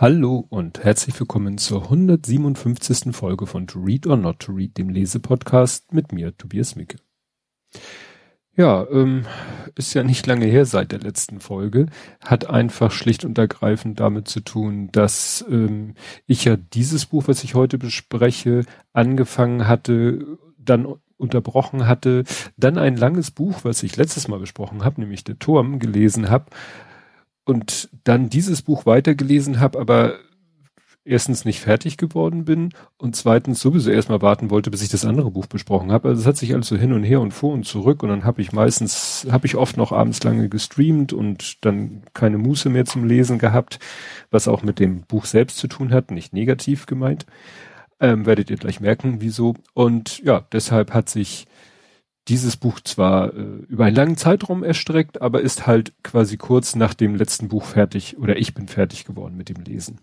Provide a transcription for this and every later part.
Hallo und herzlich willkommen zur 157. Folge von To Read or Not to Read, dem Lesepodcast mit mir, Tobias Micke. Ja, ähm, ist ja nicht lange her seit der letzten Folge, hat einfach schlicht und ergreifend damit zu tun, dass ähm, ich ja dieses Buch, was ich heute bespreche, angefangen hatte, dann unterbrochen hatte, dann ein langes Buch, was ich letztes Mal besprochen habe, nämlich Der Turm, gelesen habe und dann dieses Buch weitergelesen habe, aber erstens nicht fertig geworden bin und zweitens sowieso erstmal warten wollte, bis ich das andere Buch besprochen habe. Also es hat sich alles so hin und her und vor und zurück und dann habe ich meistens, habe ich oft noch abends lange gestreamt und dann keine Muße mehr zum Lesen gehabt, was auch mit dem Buch selbst zu tun hat, nicht negativ gemeint. Ähm, werdet ihr gleich merken, wieso. Und ja, deshalb hat sich dieses Buch zwar äh, über einen langen Zeitraum erstreckt, aber ist halt quasi kurz nach dem letzten Buch fertig oder ich bin fertig geworden mit dem Lesen.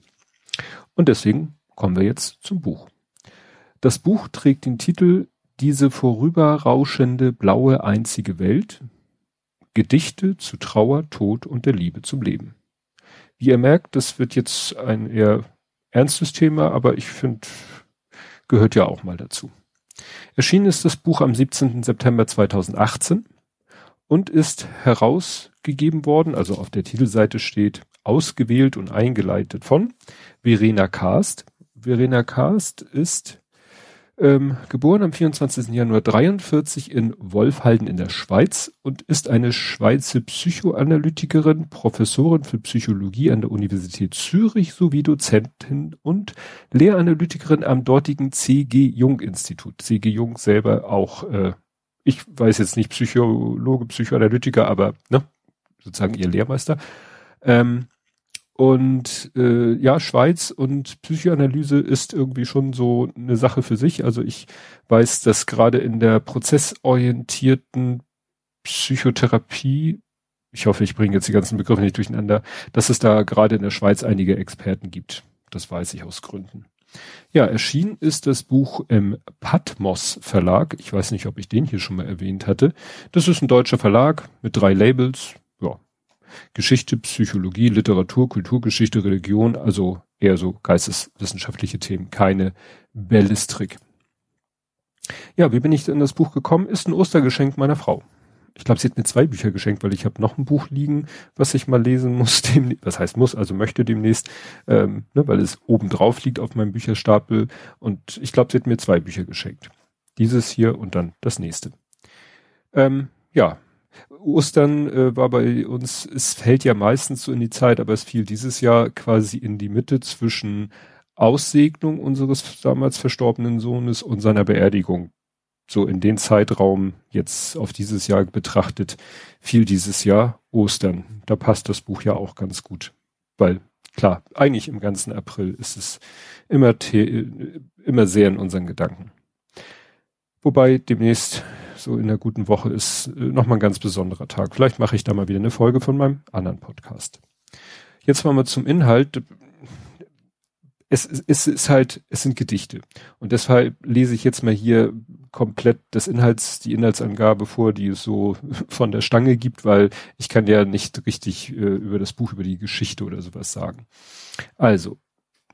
Und deswegen kommen wir jetzt zum Buch. Das Buch trägt den Titel Diese vorüberrauschende blaue einzige Welt. Gedichte zu Trauer, Tod und der Liebe zum Leben. Wie ihr merkt, das wird jetzt ein eher ernstes Thema, aber ich finde, gehört ja auch mal dazu. Erschienen ist das Buch am 17. September 2018 und ist herausgegeben worden, also auf der Titelseite steht ausgewählt und eingeleitet von Verena Karst. Verena Karst ist ähm, geboren am 24. Januar 43 in Wolfhalden in der Schweiz und ist eine Schweizer Psychoanalytikerin, Professorin für Psychologie an der Universität Zürich sowie Dozentin und Lehranalytikerin am dortigen C.G. Jung Institut. C.G. Jung selber auch, äh, ich weiß jetzt nicht Psychologe, Psychoanalytiker, aber ne, sozusagen ihr Lehrmeister. Ähm, und äh, ja, Schweiz und Psychoanalyse ist irgendwie schon so eine Sache für sich. Also ich weiß, dass gerade in der prozessorientierten Psychotherapie, ich hoffe, ich bringe jetzt die ganzen Begriffe nicht durcheinander, dass es da gerade in der Schweiz einige Experten gibt. Das weiß ich aus Gründen. Ja, erschienen ist das Buch im Patmos Verlag. Ich weiß nicht, ob ich den hier schon mal erwähnt hatte. Das ist ein deutscher Verlag mit drei Labels. Geschichte, Psychologie, Literatur, Kulturgeschichte, Religion, also eher so geisteswissenschaftliche Themen, keine Bellistrik. Ja, wie bin ich in das Buch gekommen? Ist ein Ostergeschenk meiner Frau. Ich glaube, sie hat mir zwei Bücher geschenkt, weil ich habe noch ein Buch liegen, was ich mal lesen muss. Dem, was heißt muss, also möchte demnächst, ähm, ne, weil es oben drauf liegt auf meinem Bücherstapel. Und ich glaube, sie hat mir zwei Bücher geschenkt. Dieses hier und dann das nächste. Ähm, ja, Ostern äh, war bei uns, es fällt ja meistens so in die Zeit, aber es fiel dieses Jahr quasi in die Mitte zwischen Aussegnung unseres damals verstorbenen Sohnes und seiner Beerdigung. So in den Zeitraum jetzt auf dieses Jahr betrachtet, fiel dieses Jahr Ostern. Da passt das Buch ja auch ganz gut. Weil, klar, eigentlich im ganzen April ist es immer, immer sehr in unseren Gedanken. Wobei demnächst so in der guten Woche ist äh, nochmal ein ganz besonderer Tag. Vielleicht mache ich da mal wieder eine Folge von meinem anderen Podcast. Jetzt mal mal zum Inhalt. Es, es, es ist halt, es sind Gedichte. Und deshalb lese ich jetzt mal hier komplett das Inhalts, die Inhaltsangabe vor, die es so von der Stange gibt, weil ich kann ja nicht richtig äh, über das Buch, über die Geschichte oder sowas sagen. Also,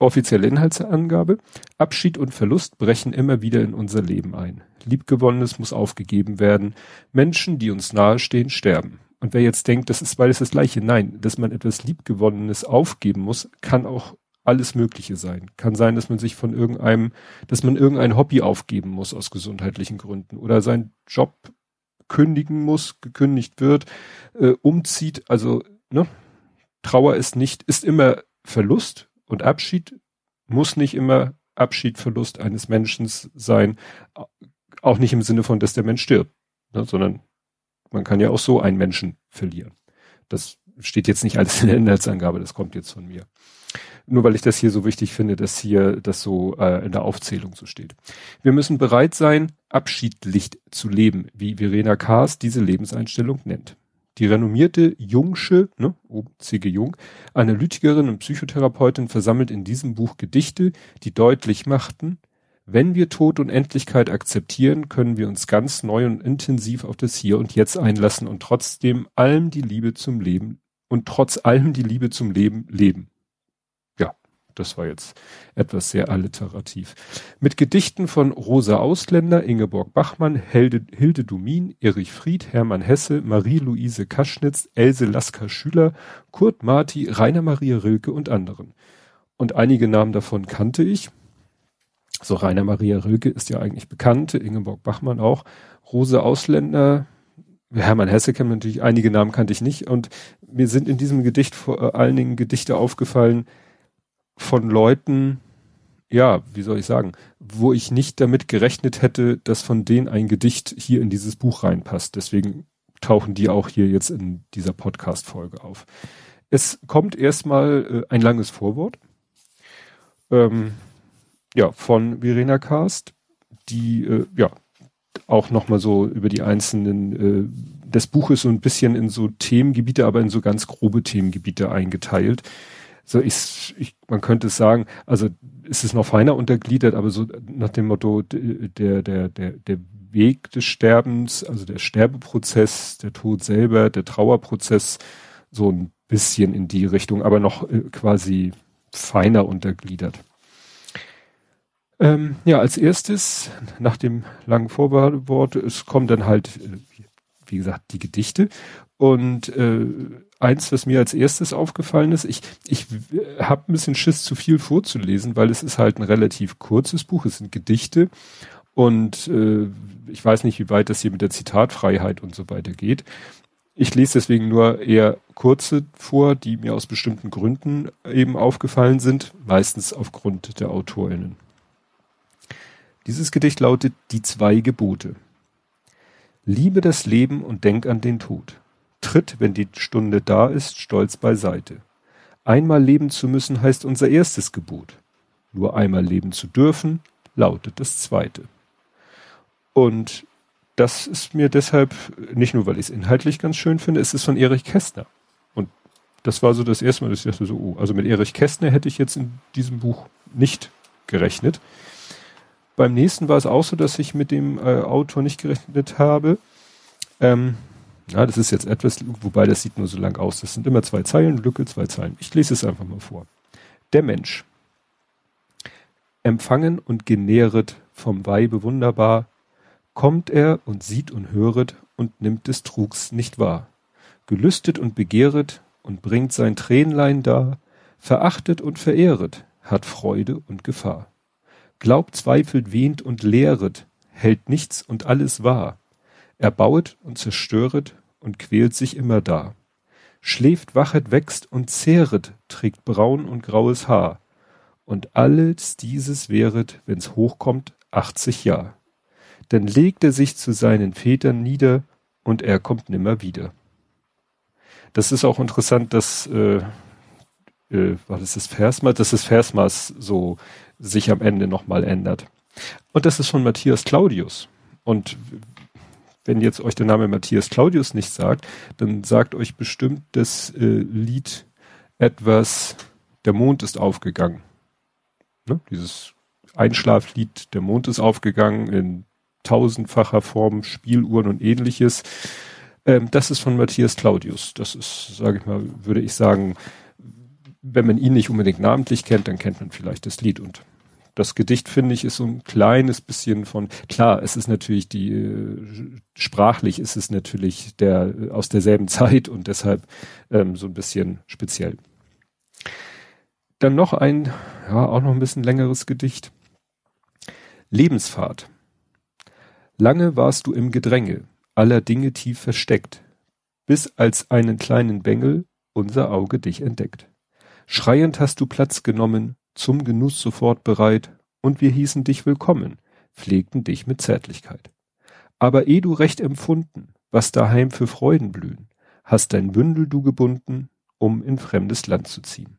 Offizielle Inhaltsangabe. Abschied und Verlust brechen immer wieder in unser Leben ein. Liebgewonnenes muss aufgegeben werden. Menschen, die uns nahestehen, sterben. Und wer jetzt denkt, das ist beides das Gleiche, nein, dass man etwas Liebgewonnenes aufgeben muss, kann auch alles Mögliche sein. Kann sein, dass man sich von irgendeinem, dass man irgendein Hobby aufgeben muss aus gesundheitlichen Gründen oder seinen Job kündigen muss, gekündigt wird, äh, umzieht. Also, ne? Trauer ist nicht, ist immer Verlust, und Abschied muss nicht immer Abschied, Verlust eines Menschen sein, auch nicht im Sinne von, dass der Mensch stirbt, ne, sondern man kann ja auch so einen Menschen verlieren. Das steht jetzt nicht alles in der Inhaltsangabe, das kommt jetzt von mir. Nur weil ich das hier so wichtig finde, dass hier das so äh, in der Aufzählung so steht. Wir müssen bereit sein, abschiedlich zu leben, wie Verena Kaas diese Lebenseinstellung nennt. Die renommierte Jungsche, ne, C.G. Jung, Analytikerin und Psychotherapeutin versammelt in diesem Buch Gedichte, die deutlich machten, wenn wir Tod und Endlichkeit akzeptieren, können wir uns ganz neu und intensiv auf das Hier und Jetzt einlassen und trotzdem allem die Liebe zum Leben und trotz allem die Liebe zum Leben leben. Das war jetzt etwas sehr alliterativ. Mit Gedichten von Rosa Ausländer, Ingeborg Bachmann, Hilde, Hilde Dumin, Erich Fried, Hermann Hesse, Marie-Louise Kaschnitz, Else Lasker Schüler, Kurt Marti, Rainer Maria Rilke und anderen. Und einige Namen davon kannte ich. So Rainer Maria Rilke ist ja eigentlich bekannt, Ingeborg Bachmann auch. Rosa Ausländer, Hermann Hesse kennt man natürlich, einige Namen kannte ich nicht. Und mir sind in diesem Gedicht vor allen Dingen Gedichte aufgefallen, von Leuten, ja, wie soll ich sagen, wo ich nicht damit gerechnet hätte, dass von denen ein Gedicht hier in dieses Buch reinpasst. Deswegen tauchen die auch hier jetzt in dieser Podcast-Folge auf. Es kommt erstmal äh, ein langes Vorwort. Ähm, ja, von Verena Karst, die äh, ja auch nochmal so über die einzelnen äh, des Buches so ein bisschen in so Themengebiete, aber in so ganz grobe Themengebiete eingeteilt so ich, ich, man könnte sagen, also ist es noch feiner untergliedert, aber so nach dem Motto, der, der, der, der Weg des Sterbens, also der Sterbeprozess, der Tod selber, der Trauerprozess, so ein bisschen in die Richtung, aber noch äh, quasi feiner untergliedert. Ähm, ja, als erstes, nach dem langen Vorwort, es kommen dann halt, äh, wie gesagt, die Gedichte. Und äh, eins, was mir als erstes aufgefallen ist, ich, ich habe ein bisschen Schiss, zu viel vorzulesen, weil es ist halt ein relativ kurzes Buch, es sind Gedichte und äh, ich weiß nicht, wie weit das hier mit der Zitatfreiheit und so weiter geht. Ich lese deswegen nur eher kurze vor, die mir aus bestimmten Gründen eben aufgefallen sind, meistens aufgrund der AutorInnen. Dieses Gedicht lautet Die zwei Gebote. Liebe das Leben und denk an den Tod tritt, wenn die Stunde da ist, stolz beiseite. Einmal leben zu müssen heißt unser erstes Gebot. Nur einmal leben zu dürfen, lautet das zweite. Und das ist mir deshalb, nicht nur weil ich es inhaltlich ganz schön finde, es ist von Erich Kästner. Und das war so das erste Mal, dass ich dachte so, oh, also mit Erich Kästner hätte ich jetzt in diesem Buch nicht gerechnet. Beim nächsten war es auch so, dass ich mit dem äh, Autor nicht gerechnet habe. Ähm, ja, das ist jetzt etwas, wobei das sieht nur so lang aus. Das sind immer zwei Zeilen, Lücke, zwei Zeilen. Ich lese es einfach mal vor. Der Mensch. Empfangen und genähret vom Weibe wunderbar, kommt er und sieht und höret und nimmt des Trugs nicht wahr. Gelüstet und begehret und bringt sein Tränlein dar, verachtet und verehret, hat Freude und Gefahr. Glaubt, zweifelt, wehnt und lehret, hält nichts und alles wahr. Erbauet und zerstöret und quält sich immer da. Schläft, wachet, wächst und zehret, trägt braun und graues Haar. Und alles dieses wäret, wenn's hochkommt, achtzig Jahr. Denn legt er sich zu seinen Vätern nieder und er kommt nimmer wieder. Das ist auch interessant, dass, äh, äh, war das das Versmaß, dass das Versmaß so sich am Ende nochmal ändert. Und das ist von Matthias Claudius. Und wenn jetzt euch der Name Matthias Claudius nicht sagt, dann sagt euch bestimmt das äh, Lied etwas, der Mond ist aufgegangen. Ne? Dieses Einschlaflied, der Mond ist aufgegangen in tausendfacher Form, Spieluhren und ähnliches. Ähm, das ist von Matthias Claudius. Das ist, sage ich mal, würde ich sagen, wenn man ihn nicht unbedingt namentlich kennt, dann kennt man vielleicht das Lied und das Gedicht, finde ich, ist so ein kleines bisschen von, klar, es ist natürlich die, äh, sprachlich ist es natürlich der, aus derselben Zeit und deshalb ähm, so ein bisschen speziell. Dann noch ein, ja, auch noch ein bisschen längeres Gedicht. Lebensfahrt. Lange warst du im Gedränge, aller Dinge tief versteckt, bis als einen kleinen Bengel unser Auge dich entdeckt. Schreiend hast du Platz genommen, zum Genuss sofort bereit, und wir hießen dich willkommen, pflegten dich mit Zärtlichkeit. Aber eh du recht empfunden, was daheim für Freuden blühen, hast dein Bündel du gebunden, um in fremdes Land zu ziehen.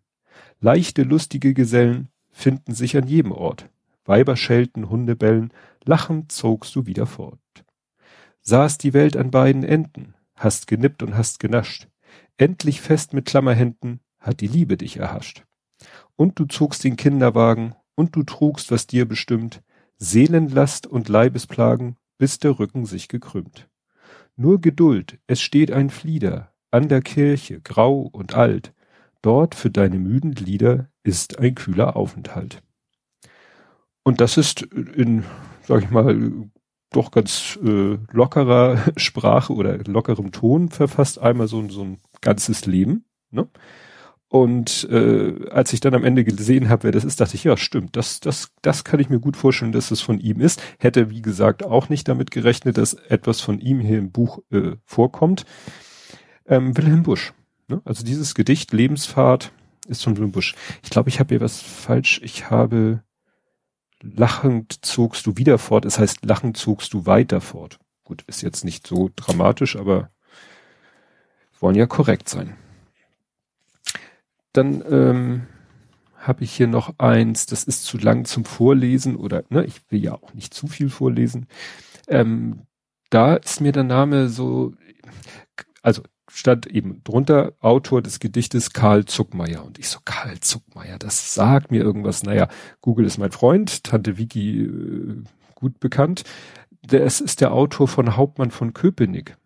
Leichte, lustige Gesellen finden sich an jedem Ort. Weiber schelten, Hunde bellen, lachend zogst du wieder fort. Saß die Welt an beiden Enden, hast genippt und hast genascht. Endlich fest mit Klammerhänden hat die Liebe dich erhascht und du zogst den Kinderwagen, und du trugst, was dir bestimmt, Seelenlast und Leibesplagen, bis der Rücken sich gekrümmt. Nur Geduld, es steht ein Flieder, an der Kirche, grau und alt, dort für deine müden Glieder ist ein kühler Aufenthalt. Und das ist in, sag ich mal, doch ganz äh, lockerer Sprache oder lockerem Ton verfasst einmal so, so ein ganzes Leben. Ne? Und äh, als ich dann am Ende gesehen habe, wer das ist, dachte ich, ja, stimmt, das, das, das kann ich mir gut vorstellen, dass es von ihm ist. Hätte, wie gesagt, auch nicht damit gerechnet, dass etwas von ihm hier im Buch äh, vorkommt. Ähm, Wilhelm Busch. Ne? Also dieses Gedicht Lebensfahrt ist von Wilhelm Busch. Ich glaube, ich habe hier was falsch. Ich habe lachend zogst du wieder fort. Es heißt, lachend zogst du weiter fort. Gut, ist jetzt nicht so dramatisch, aber wollen ja korrekt sein. Dann ähm, habe ich hier noch eins, das ist zu lang zum Vorlesen oder ne, ich will ja auch nicht zu viel vorlesen. Ähm, da ist mir der Name so, also stand eben drunter Autor des Gedichtes Karl Zuckmeier und ich so Karl Zuckmeier, das sagt mir irgendwas. Naja, Google ist mein Freund, Tante Vicky äh, gut bekannt. Es ist der Autor von Hauptmann von Köpenick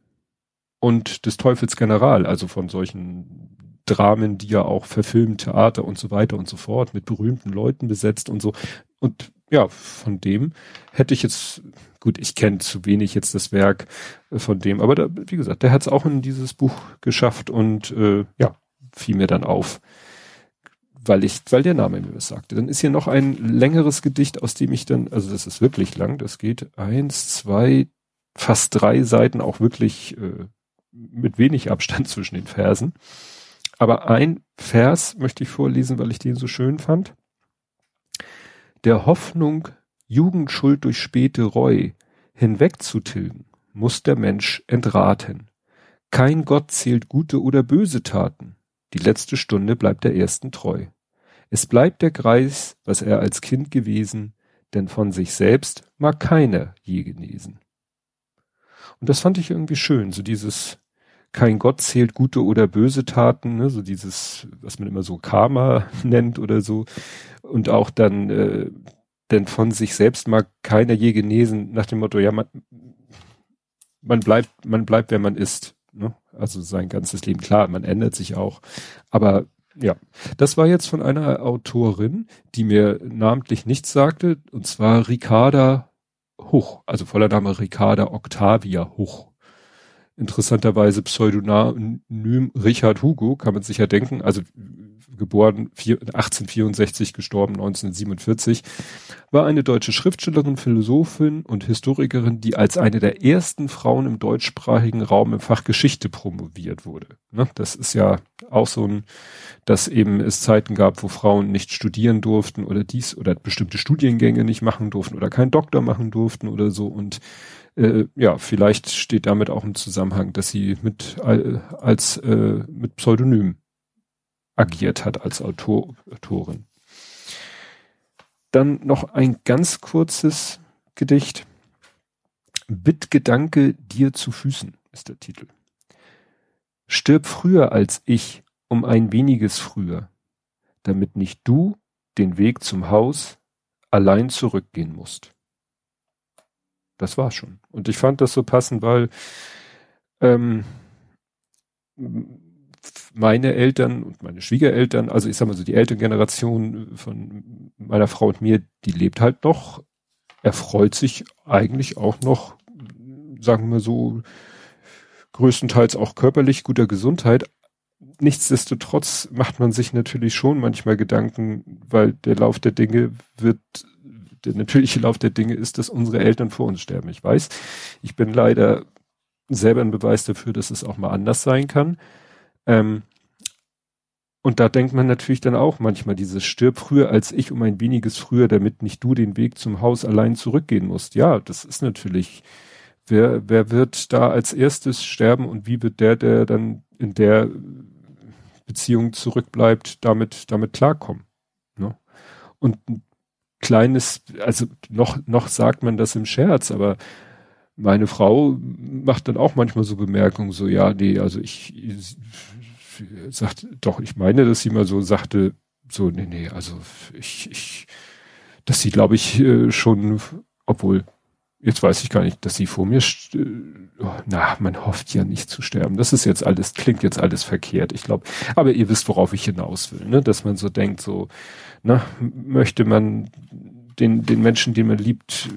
und des Teufels General, also von solchen Dramen, die ja auch verfilmt, Theater und so weiter und so fort, mit berühmten Leuten besetzt und so. Und ja, von dem hätte ich jetzt, gut, ich kenne zu wenig jetzt das Werk von dem, aber da, wie gesagt, der hat es auch in dieses Buch geschafft und äh, ja, fiel mir dann auf, weil ich, weil der Name mir was sagte. Dann ist hier noch ein längeres Gedicht, aus dem ich dann, also das ist wirklich lang, das geht eins, zwei, fast drei Seiten, auch wirklich äh, mit wenig Abstand zwischen den Versen. Aber ein Vers möchte ich vorlesen, weil ich den so schön fand. Der Hoffnung, Jugendschuld durch späte Reu hinwegzutilgen, muss der Mensch entraten. Kein Gott zählt gute oder böse Taten. Die letzte Stunde bleibt der ersten treu. Es bleibt der Greis, was er als Kind gewesen, denn von sich selbst mag keiner je genesen. Und das fand ich irgendwie schön, so dieses, kein Gott zählt gute oder böse Taten, ne? so dieses, was man immer so Karma nennt oder so. Und auch dann, äh, denn von sich selbst mag keiner je genesen, nach dem Motto, ja, man, man bleibt, man bleibt, wer man ist. Ne? Also sein ganzes Leben. Klar, man ändert sich auch. Aber ja, das war jetzt von einer Autorin, die mir namentlich nichts sagte, und zwar Ricarda Huch, also voller Name Ricarda Octavia Huch interessanterweise Pseudonym Richard Hugo, kann man sich ja denken, also geboren 1864, gestorben 1947, war eine deutsche Schriftstellerin, Philosophin und Historikerin, die als eine der ersten Frauen im deutschsprachigen Raum im Fach Geschichte promoviert wurde. Ne? Das ist ja auch so ein, dass eben es Zeiten gab, wo Frauen nicht studieren durften oder dies oder bestimmte Studiengänge nicht machen durften oder keinen Doktor machen durften oder so und äh, ja, vielleicht steht damit auch im Zusammenhang, dass sie mit äh, als äh, mit Pseudonym agiert hat als Autor, Autorin. Dann noch ein ganz kurzes Gedicht. Bittgedanke dir zu Füßen ist der Titel. Stirb früher als ich, um ein weniges früher, damit nicht du den Weg zum Haus allein zurückgehen musst. Das war's schon. Und ich fand das so passend, weil ähm, meine Eltern und meine Schwiegereltern, also ich sag mal so die Elterngeneration von meiner Frau und mir, die lebt halt noch, erfreut sich eigentlich auch noch, sagen wir so, größtenteils auch körperlich guter Gesundheit. Nichtsdestotrotz macht man sich natürlich schon manchmal Gedanken, weil der Lauf der Dinge wird der natürliche Lauf der Dinge ist, dass unsere Eltern vor uns sterben. Ich weiß, ich bin leider selber ein Beweis dafür, dass es auch mal anders sein kann. Ähm, und da denkt man natürlich dann auch manchmal dieses stirb früher als ich um ein weniges früher, damit nicht du den Weg zum Haus allein zurückgehen musst. Ja, das ist natürlich, wer, wer wird da als erstes sterben und wie wird der, der dann in der Beziehung zurückbleibt, damit, damit klarkommen? Ne? Und kleines, also noch, noch sagt man das im Scherz, aber meine Frau macht dann auch manchmal so Bemerkungen, so, ja, nee, also ich, sagt, doch, ich meine, dass sie mal so sagte, so, nee, nee, also ich, ich, dass sie, glaube ich, äh, schon, obwohl, jetzt weiß ich gar nicht, dass sie vor mir, oh, na, man hofft ja nicht zu sterben. Das ist jetzt alles, klingt jetzt alles verkehrt, ich glaube. Aber ihr wisst, worauf ich hinaus will, ne? Dass man so denkt, so, na, möchte man den, den Menschen, den man liebt,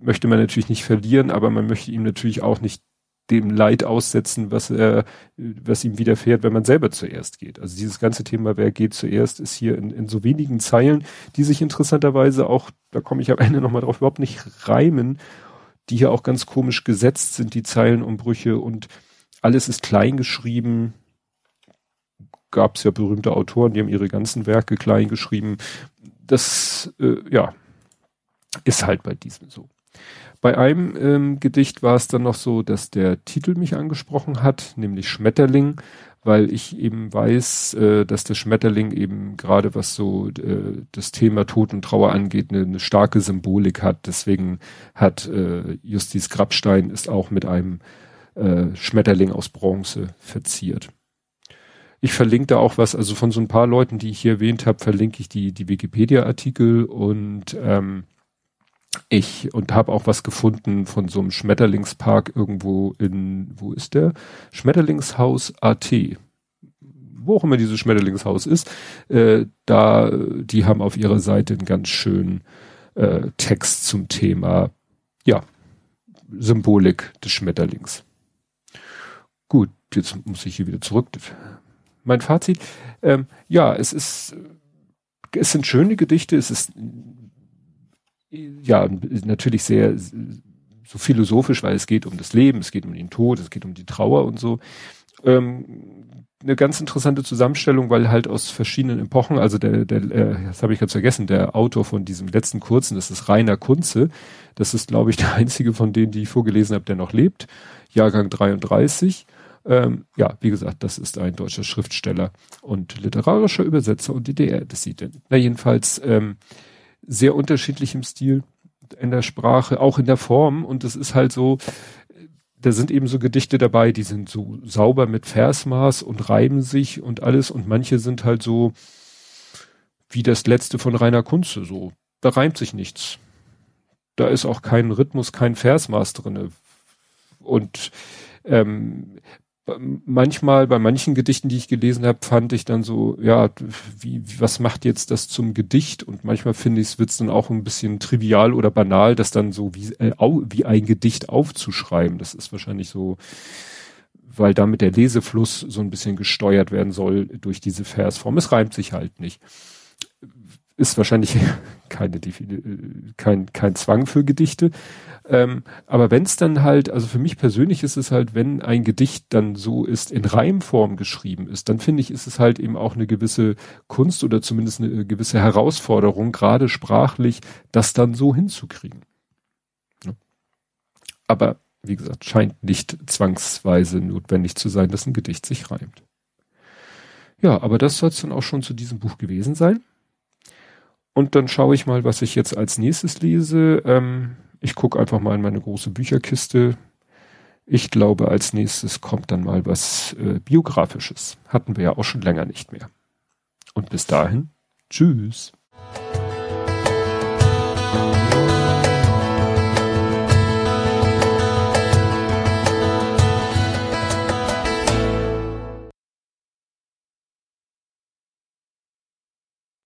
möchte man natürlich nicht verlieren, aber man möchte ihm natürlich auch nicht dem Leid aussetzen, was er, was ihm widerfährt, wenn man selber zuerst geht. Also dieses ganze Thema, wer geht zuerst, ist hier in, in so wenigen Zeilen, die sich interessanterweise auch, da komme ich am Ende nochmal drauf, überhaupt nicht reimen, die hier auch ganz komisch gesetzt sind, die Zeilenumbrüche und alles ist klein geschrieben. Gab es ja berühmte Autoren, die haben ihre ganzen Werke klein geschrieben. Das, äh, ja, ist halt bei diesem so. Bei einem ähm, Gedicht war es dann noch so, dass der Titel mich angesprochen hat, nämlich Schmetterling, weil ich eben weiß, äh, dass der Schmetterling eben gerade was so äh, das Thema Tod und Trauer angeht, eine, eine starke Symbolik hat. Deswegen hat äh, Justiz Grabstein ist auch mit einem äh, Schmetterling aus Bronze verziert. Ich verlinke da auch was, also von so ein paar Leuten, die ich hier erwähnt habe, verlinke ich die, die Wikipedia-Artikel und ähm, ich und habe auch was gefunden von so einem Schmetterlingspark irgendwo in, wo ist der? Schmetterlingshaus AT. Wo auch immer dieses Schmetterlingshaus ist, äh, da, die haben auf ihrer Seite einen ganz schönen äh, Text zum Thema, ja, Symbolik des Schmetterlings. Gut, jetzt muss ich hier wieder zurück. Mein Fazit, ähm, ja, es ist, es sind schöne Gedichte, es ist ja, natürlich sehr so philosophisch, weil es geht um das Leben, es geht um den Tod, es geht um die Trauer und so. Ähm, eine ganz interessante Zusammenstellung, weil halt aus verschiedenen Epochen, also der, der äh, das habe ich ganz vergessen, der Autor von diesem letzten kurzen, das ist Rainer Kunze. Das ist, glaube ich, der einzige von denen, die ich vorgelesen habe, der noch lebt. Jahrgang 33. Ähm, ja, wie gesagt, das ist ein deutscher Schriftsteller und literarischer Übersetzer und DDR-Dissident. Na, jedenfalls, ähm, sehr unterschiedlich im Stil, in der Sprache, auch in der Form. Und es ist halt so, da sind eben so Gedichte dabei, die sind so sauber mit Versmaß und reiben sich und alles. Und manche sind halt so wie das letzte von Rainer Kunze, so. Da reimt sich nichts. Da ist auch kein Rhythmus, kein Versmaß drinne. Und ähm, manchmal bei manchen Gedichten, die ich gelesen habe, fand ich dann so, ja, wie, was macht jetzt das zum Gedicht? Und manchmal finde ich es wird's dann auch ein bisschen trivial oder banal, das dann so wie, äh, wie ein Gedicht aufzuschreiben. Das ist wahrscheinlich so, weil damit der Lesefluss so ein bisschen gesteuert werden soll durch diese Versform. Es reimt sich halt nicht ist wahrscheinlich keine, kein, kein Zwang für Gedichte. Ähm, aber wenn es dann halt, also für mich persönlich ist es halt, wenn ein Gedicht dann so ist, in Reimform geschrieben ist, dann finde ich, ist es halt eben auch eine gewisse Kunst oder zumindest eine gewisse Herausforderung, gerade sprachlich, das dann so hinzukriegen. Ja. Aber wie gesagt, scheint nicht zwangsweise notwendig zu sein, dass ein Gedicht sich reimt. Ja, aber das soll es dann auch schon zu diesem Buch gewesen sein. Und dann schaue ich mal, was ich jetzt als nächstes lese. Ähm, ich gucke einfach mal in meine große Bücherkiste. Ich glaube, als nächstes kommt dann mal was äh, Biografisches. Hatten wir ja auch schon länger nicht mehr. Und bis dahin, tschüss.